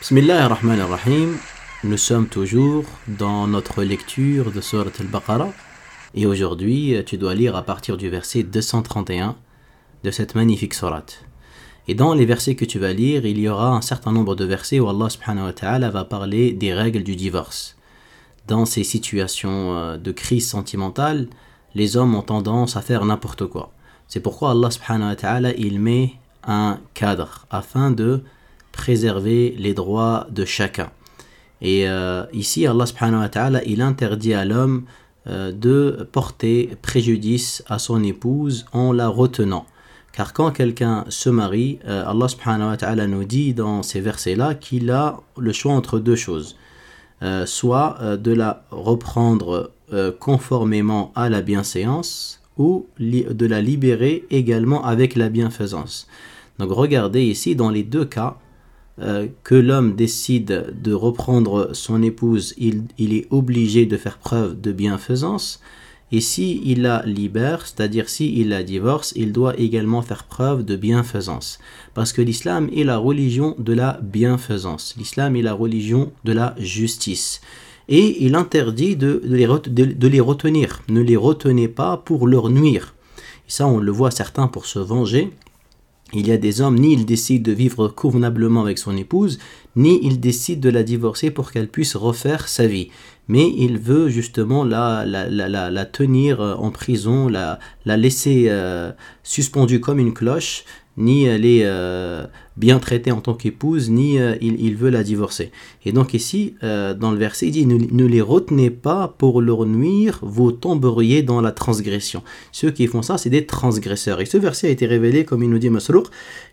Bismillah ar-Rahman ar-Rahim. Nous sommes toujours dans notre lecture de Surat al-Baqarah. Et aujourd'hui, tu dois lire à partir du verset 231 de cette magnifique surat. Et dans les versets que tu vas lire, il y aura un certain nombre de versets où Allah subhanahu wa ta'ala va parler des règles du divorce. Dans ces situations euh, de crise sentimentale, les hommes ont tendance à faire n'importe quoi. C'est pourquoi Allah subhanahu wa ta'ala il met un cadre afin de préserver les droits de chacun. Et euh, ici, Allah subhanahu wa ta'ala, il interdit à l'homme euh, de porter préjudice à son épouse en la retenant. Car quand quelqu'un se marie, euh, Allah nous dit dans ces versets-là qu'il a le choix entre deux choses. soit de la reprendre conformément à la bienséance ou de la libérer également avec la bienfaisance. Donc regardez ici, dans les deux cas, euh, que l'homme décide de reprendre son épouse, il, est obligé de faire preuve de bienfaisance. Et si il la libère, c'est-à-dire si il la divorce, il doit également faire preuve de bienfaisance. Parce que l'islam est la religion de la bienfaisance. L'islam est la religion de la justice. Et il interdit de, les, de les retenir. Ne les retenez pas pour leur nuire. Et ça, on le voit certains pour se venger il y a des hommes, ni ils décident de vivre convenablement avec son épouse, ni ils décident de la divorcer pour qu'elle puisse refaire sa vie. Mais il veut justement la, tenir en prison, la, laisser euh, suspendue comme une cloche, ni elle est euh, bien traitée en tant qu'épouse, ni euh, il, veut la divorcer. Et donc ici, euh, dans le verset, il dit ne, les retenez pas pour leur nuire, vous tomberiez dans la transgression. Ceux qui font ça, c'est des transgresseurs. Et ce verset a été révélé, comme il nous dit Masrouk,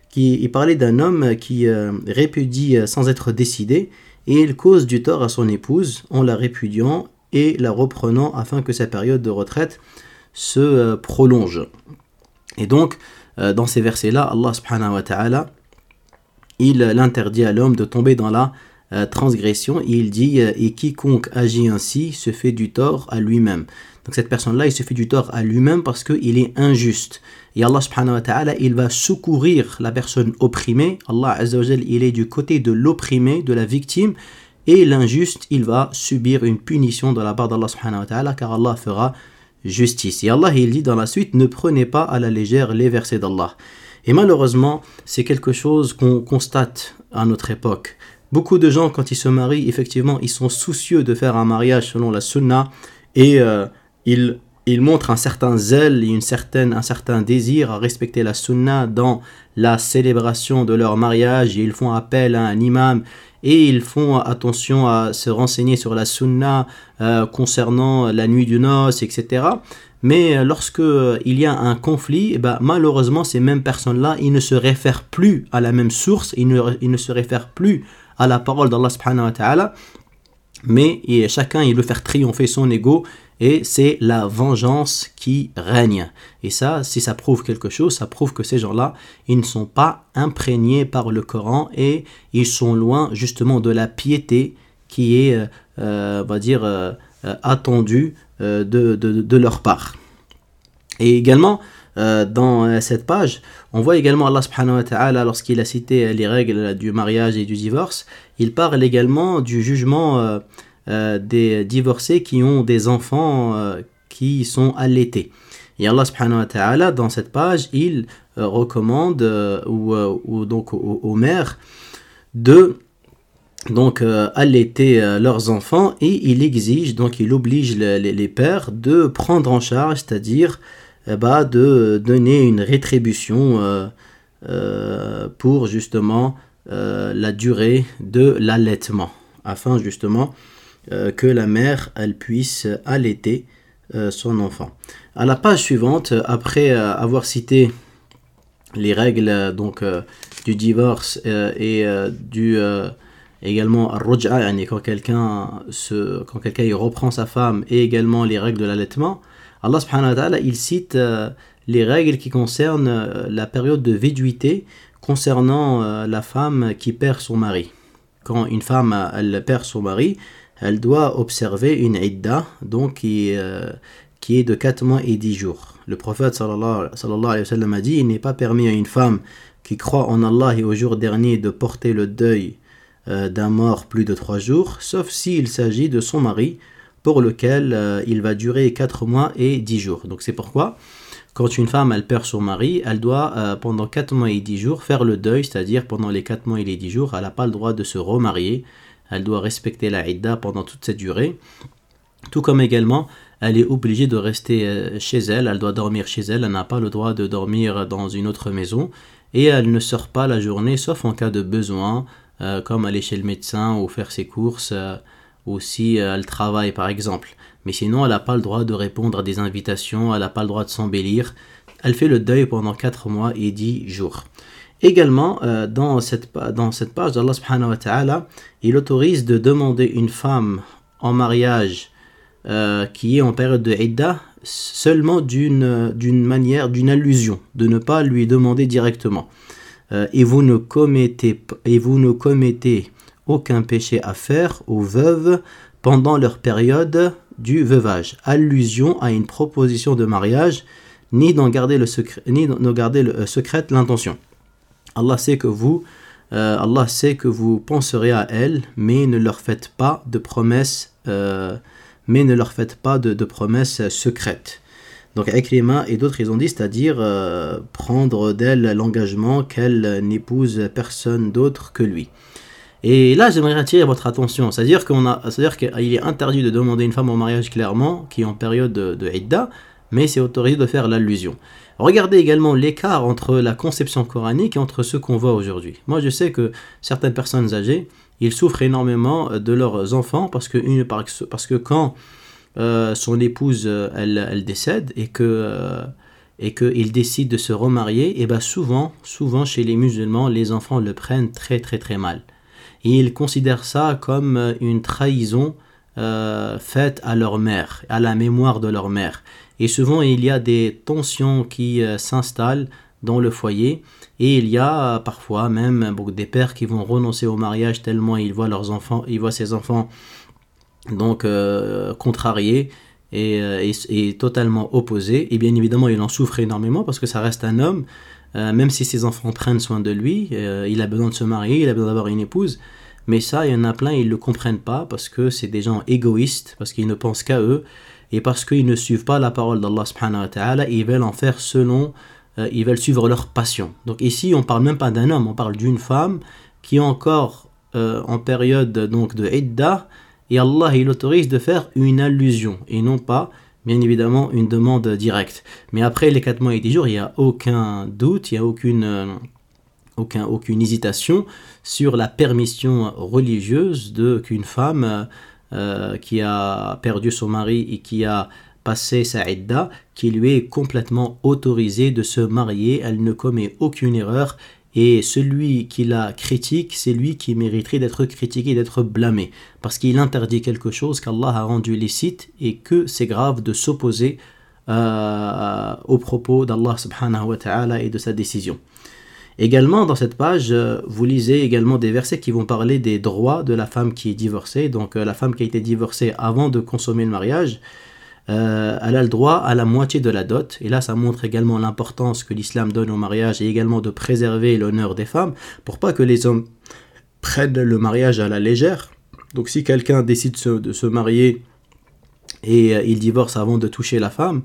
qui parlait d'un homme qui répudie sans être décidé, et il cause du tort à son épouse en la répudiant et la reprenant afin que sa période de retraite se prolonge. Et donc, dans ces versets-là, Allah subhanahu il l'interdit à l'homme de tomber dans la euh, transgression. il dit euh, Et quiconque agit ainsi se fait du tort à lui-même. Donc cette personne-là, il se fait du tort à lui-même parce qu'il est injuste. Et Allah subhanahu wa il va secourir la personne opprimée. Allah il est du côté de l'opprimé, de la victime. Et l'injuste, il va subir une punition de la part d'Allah subhanahu wa car Allah fera justice. Et Allah, il dit dans la suite, ne prenez pas à la légère les versets d'Allah. Et malheureusement, c'est quelque chose qu'on constate à notre époque. Beaucoup de gens, quand ils se marient, effectivement, ils sont soucieux de faire un mariage selon la sunna et euh, ils, ils, montrent un certain zèle et une certaine, un certain désir à respecter la sunna dans la célébration de leur mariage et ils font appel à un imam et ils font attention à se renseigner sur la sunna euh, concernant la nuit du noce, etc. Mais lorsque il y a un conflit, eh ben, malheureusement ces mêmes personnes-là, ils ne se réfèrent plus à la même source, ils ne, ils ne se réfèrent plus à la parole d'Allah subhanahu wa ta'ala, mais chacun il veut faire triompher son ego et c'est la vengeance qui règne. Et ça, si ça prouve quelque chose, ça prouve que ces gens-là, ils ne sont pas imprégnés par le Coran et ils sont loin justement de la piété qui est, euh, euh, on va dire, euh, attendue de, de, leur part. Et également, dans cette page, on voit également Allah subhanahu wa ta'ala, lorsqu'il a cité les règles du mariage et du divorce, il parle également du jugement euh, des divorcés qui ont des enfants euh, qui sont allaités. Et Allah subhanahu wa ta'ala, dans cette page, il euh, recommande ou, donc aux, mères de donc allaiter leurs enfants et il exige, donc il oblige les, pères de prendre en charge, c'est-à-dire de donner une rétribution pour justement la durée de l'allaitement, afin justement euh, que la mère elle puisse allaiter euh, son enfant. À la page suivante, après euh, avoir cité les règles donc du divorce et du également ruj'a quand quelqu'un se quand quelqu'un reprend sa femme et également les règles de l'allaitement Allah subhanahu wa ta'ala il cite les règles qui concernent la période de viduité concernant la femme qui perd son mari quand une femme elle perd son mari elle doit observer une idda, donc qui, euh, qui est de 4 mois et 10 jours. Le prophète sallallahu, alayhi wa sallam a dit Il n'est pas permis à une femme qui croit en Allah et au jour dernier de porter le deuil euh, d'un mort plus de trois jours, sauf s'il s'agit de son mari, pour lequel euh, il va durer quatre mois et dix jours. Donc c'est pourquoi, quand une femme perd son mari, elle doit euh, pendant quatre mois et dix jours faire le deuil, c'est-à-dire pendant les quatre mois et les dix jours, elle n'a pas le droit de se remarier, elle doit respecter la idda pendant toute cette durée. Tout comme également, elle est obligée de rester chez elle, elle doit dormir chez elle, elle n'a pas le droit de dormir dans une autre maison, et elle ne sort pas la journée sauf en cas de besoin, euh, comme aller chez le médecin ou faire ses courses, euh, ou si euh, elle travaille par exemple. Mais sinon, elle n'a pas le droit de répondre à des invitations, elle n'a pas le droit de s'embellir. Elle fait le deuil pendant 4 mois et 10 jours. Également, dans, cette, dans cette page Allah subhanahu wa ta'ala, il autorise de demander une femme en mariage qui est en période de Idda seulement d'une manière, d'une allusion, de ne pas lui demander directement. Euh, et, vous ne commettez, et vous ne commettez aucun péché à faire aux veuves pendant leur période du veuvage. Allusion à une proposition de mariage, ni d'en garder le secret, ni d'en garder euh, secret l'intention. Allah sait que vous, euh, Allah sait que vous penserez à elles, mais ne leur faites pas de promesses, mais ne leur faites pas de promesses secrètes. Donc Ikrima et d'autres, ils ont dit, c'est-à-dire euh, prendre d'elle l'engagement qu'elle n'épouse personne d'autre que lui. Et là, j'aimerais attirer votre attention, c'est-à-dire qu'on a, c'est-à-dire qu'il est interdit de demander une femme en mariage clairement, qui est en période de, de Idda, mais c'est autorisé de faire l'allusion. Regardez également l'écart entre la conception coranique et entre ce qu'on voit aujourd'hui. Moi, je sais que certaines personnes âgées, ils souffrent énormément de leurs enfants parce que, parce que quand euh, son épouse euh, elle, décède et que euh, et qu'il décide de se remarier, et bien souvent, souvent chez les musulmans, les enfants le prennent très très très mal. Et ils considèrent ça comme une trahison faite à leur mère, à la mémoire de leur mère. Et souvent il y a des tensions qui s'installent dans le foyer et il y a parfois même des pères qui vont renoncer au mariage tellement ils voient leurs enfants, ils voient ses enfants donc euh, contrarié euh, et, totalement opposé. Et bien évidemment, il en souffre énormément parce que ça reste un homme, euh, même si ses enfants prennent soin de lui, il a besoin de se marier, il a besoin d'avoir une épouse. Mais ça, il y en a plein, ils ne le comprennent pas parce que c'est des gens égoïstes, parce qu'ils ne pensent qu'à eux et parce qu'ils ne suivent pas la parole d'Allah subhanahu wa ta'ala ils veulent en faire selon, ils veulent suivre leur passion. Donc ici, on parle même pas d'un homme, on parle d'une femme qui est encore en période donc de idda, et Allah il autorise de faire une allusion et non pas bien évidemment une demande directe. Mais après les 4 mois et 10 jours, il n'y a aucun doute, il n'y a aucune, euh, aucun, aucune hésitation sur la permission religieuse de qu'une femme euh, qui a perdu son mari et qui a passé sa idda, qui lui est complètement autorisée de se marier, elle ne commet aucune erreur et celui qui la critique, c'est lui qui mériterait d'être critiqué, d'être blâmé. Parce qu'il interdit quelque chose qu'Allah a rendu licite et que c'est grave de s'opposer euh, aux propos d'Allah subhanahu wa ta'ala et de sa décision. Également, dans cette page, vous lisez également des versets qui vont parler des droits de la femme qui est divorcée. Donc, euh, la femme qui a été divorcée avant de consommer le mariage, euh, elle a le droit à la moitié de la dot. Et là, ça montre également l'importance que l'islam donne au mariage et également de préserver l'honneur des femmes pour pas que les hommes prennent le mariage à la légère. Donc si quelqu'un décide de se marier et euh, il divorce avant de toucher la femme,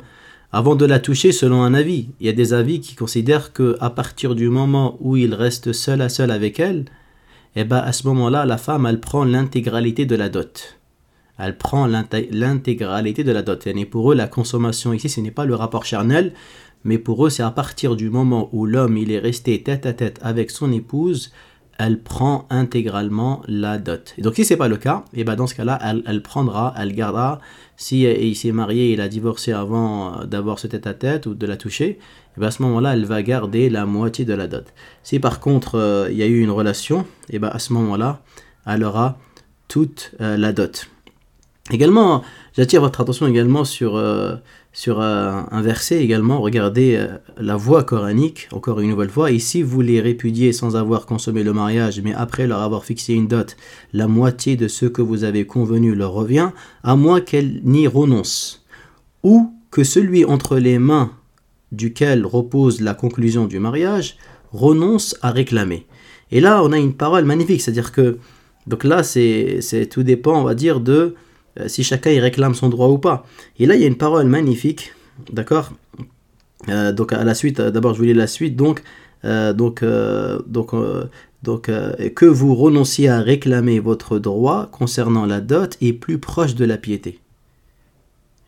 avant de la toucher selon un avis, il y a des avis qui considèrent que à partir du moment où il reste seul à seul avec elle, eh ben à ce moment-là, la femme elle prend l'intégralité de la dot elle prend l'intégralité de la dot. Et pour eux, la consommation ici, ce n'est pas le rapport charnel, mais pour eux, c'est à partir du moment où l'homme il est resté tête à tête avec son épouse, elle prend intégralement la dot. Et donc si c'est pas le cas, et eh ben dans ce cas-là, elle, prendra, elle gardera. Si il s'est marié, il a divorcé avant d'avoir ce tête à tête ou de la toucher, eh ben à ce moment-là, elle va garder la moitié de la dot. Si par contre euh, il y a eu une relation, et eh ben à ce moment-là, elle aura toute euh, la dot. Également, j'attire votre attention également sur, euh, sur euh, un verset également. Regardez euh, la voix coranique, encore une nouvelle fois. Ici, vous les répudiez sans avoir consommé le mariage, mais après leur avoir fixé une dot, la moitié de ce que vous avez convenu leur revient, à moins qu'elle n'y renonce. Ou que celui entre les mains duquel repose la conclusion du mariage renonce à réclamer. Et là, on a une parole magnifique, c'est-à-dire que Donc là, c'est tout dépend, on va dire, de si chacun il réclame son droit ou pas. Et là, il y a une parole magnifique, d'accord? Donc à la suite, d'abord je voulais la suite, donc, donc, donc donc, euh, que vous renonciez à réclamer votre droit concernant la dot est plus proche de la piété.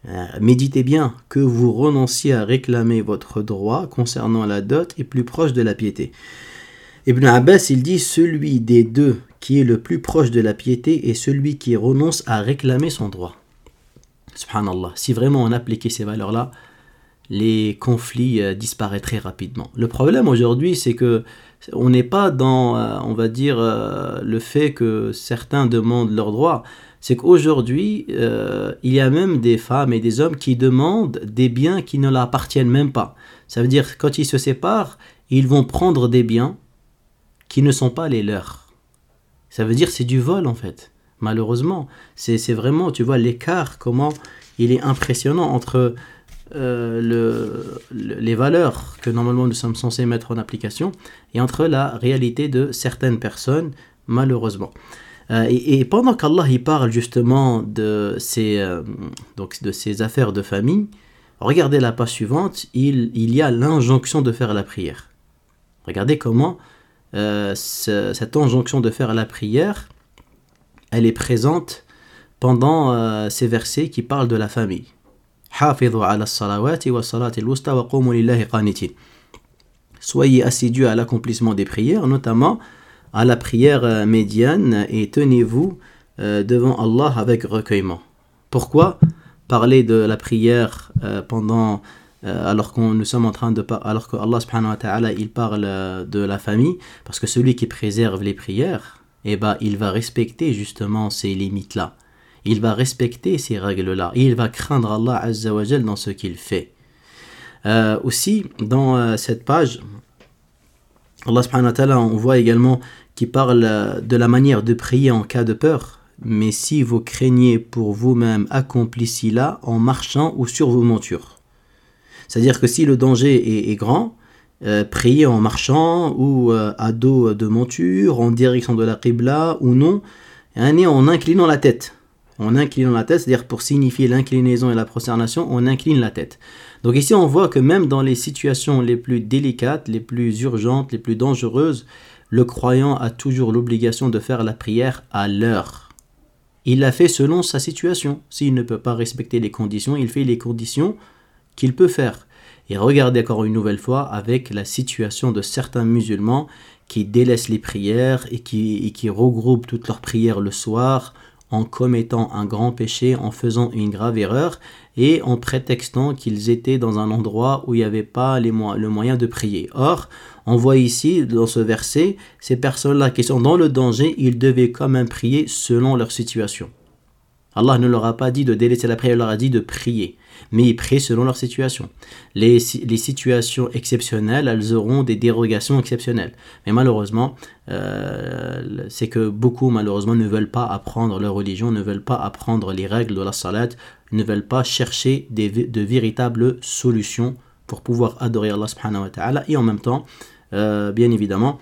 Euh, méditez bien, que vous renonciez à réclamer votre droit concernant la dot est plus proche de la piété. Ibn Abbas, il dit celui des deux qui est le plus proche de la piété est celui qui renonce à réclamer son droit. Subhanallah. Si vraiment on appliquait ces valeurs-là, les conflits euh, disparaîtraient rapidement. Le problème aujourd'hui, c'est que on n'est pas dans, euh, on va dire, euh, le fait que certains demandent leurs droits. C'est qu'aujourd'hui, il y a même des femmes et des hommes qui demandent des biens qui ne leur appartiennent même pas. Ça veut dire quand ils se séparent, ils vont prendre des biens qui ne sont pas les leurs. Ça veut dire c'est du vol en fait. Malheureusement, c'est vraiment, tu vois, l'écart, comment il est impressionnant entre euh, le, les valeurs que normalement nous sommes censés mettre en application et entre la réalité de certaines personnes, malheureusement. Euh, et, pendant qu'Allah y parle justement de ces, euh, donc de ces affaires de famille, regardez la page suivante, il, il y a l'injonction de faire la prière. Regardez comment cette injonction de faire la prière, elle est présente pendant ces versets qui parlent de la famille. Soyez assidus à l'accomplissement des prières, notamment à la prière euh, médiane, et tenez-vous euh, devant Allah avec recueillement. Pourquoi parler de la prière euh, pendant alors qu'on nous sommes en train de alors que Allah subhanahu wa ta'ala il parle de la famille parce que celui qui préserve les prières eh ben, il va respecter justement ces limites là il va respecter ces règles-là. Il va craindre Allah Azzawajal dans ce qu'il fait. Euh, aussi, dans euh, cette page, Allah subhanahu wa ta'ala, on voit également qu'il parle euh, de la manière de prier en cas de peur. Mais si vous craignez pour vous-même, accomplissez-la en marchant ou sur vos montures. C'est-à-dire que si le danger est, grand, priez en marchant ou à dos de monture, en direction de la Qibla ou non, et en inclinant la tête en inclinant la tête, c'est-à-dire pour signifier l'inclinaison et la prosternation, on incline la tête. Donc ici, on voit que même dans les situations les plus délicates, les plus urgentes, les plus dangereuses, le croyant a toujours l'obligation de faire la prière à l'heure. Il la fait selon sa situation. S'il ne peut pas respecter les conditions, il fait les conditions qu'il peut faire. Et regardez encore une nouvelle fois avec la situation de certains musulmans qui délaissent les prières et qui, regroupent toutes leurs prières le soir en commettant un grand péché, en faisant une grave erreur et en prétextant qu'ils étaient dans un endroit où il n'y avait pas le moyen de prier. Or, on voit ici, dans ce verset, ces personnes-là qui sont dans le danger, ils devaient quand même prier selon leur situation. Allah ne leur a pas dit de délaisser la prière, il leur a dit de prier mais ils prient selon leur situation. Les, les, situations exceptionnelles, elles auront des dérogations exceptionnelles. Mais malheureusement, euh, c'est que beaucoup, malheureusement, ne veulent pas apprendre leur religion, ne veulent pas apprendre les règles de la salat, ne veulent pas chercher des, de véritables solutions pour pouvoir adorer Allah subhanahu wa ta'ala et en même temps, euh, bien évidemment,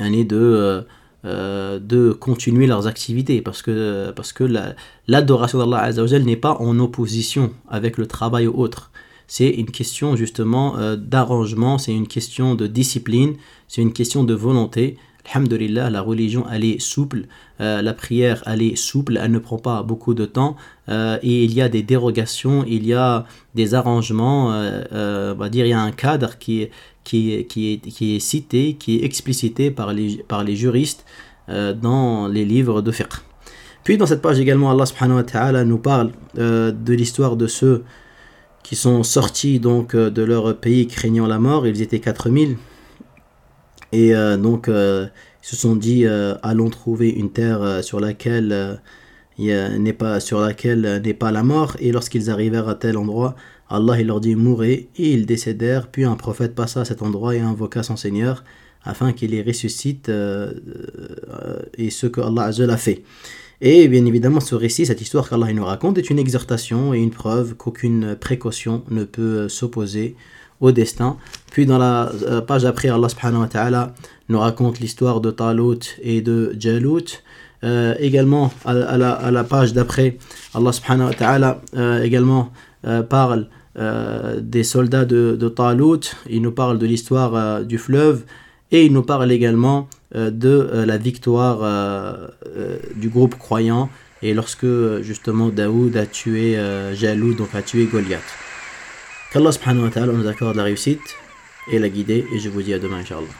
est de... Euh, euh, de continuer leurs activités parce que, parce que l'adoration d'Allah n'est pas en opposition avec le travail ou autre. C'est une question justement euh, d'arrangement, c'est une question de discipline, c'est une question de volonté. Alhamdulillah, la religion elle est souple, euh, la prière elle est souple, elle ne prend pas beaucoup de temps et il y a des dérogations, il y a des arrangements, on va dire il y a un cadre qui est, qui est, qui est, cité, qui est explicité par les, par les juristes euh, dans les livres de fiqh. Puis dans cette page également, Allah subhanahu wa ta'ala nous parle euh, de l'histoire de ceux qui sont sortis donc euh, de leur pays craignant la mort. Ils étaient 4000. Et donc ils se sont dit allons trouver une terre sur laquelle n'est pas pas la mort. Et lorsqu'ils arrivèrent à tel endroit, Allah il leur dit mourez et ils décédèrent. Puis un prophète passa à cet endroit et invoqua son Seigneur afin qu'il les ressuscite euh, euh, et ce que Allah a fait. Et bien évidemment, ce récit, cette histoire qu'Allah nous raconte, est une exhortation et une preuve qu'aucune précaution ne peut s'opposer au destin. Puis dans la euh, page après, Allah subhanahu wa ta'ala nous raconte l'histoire de Talut et de Jalut. Euh, également, à, la, page d'après, Allah subhanahu wa ta'ala euh, également parle des soldats de, de Talut, il nous parle de l'histoire du fleuve et il nous parle également de la victoire du groupe croyant et lorsque justement Daoud a tué Jaloud, donc a tué Goliath. Qu'Allah subhanahu wa ta'ala nous accorde la réussite et la guider et je vous dis à demain inshallah.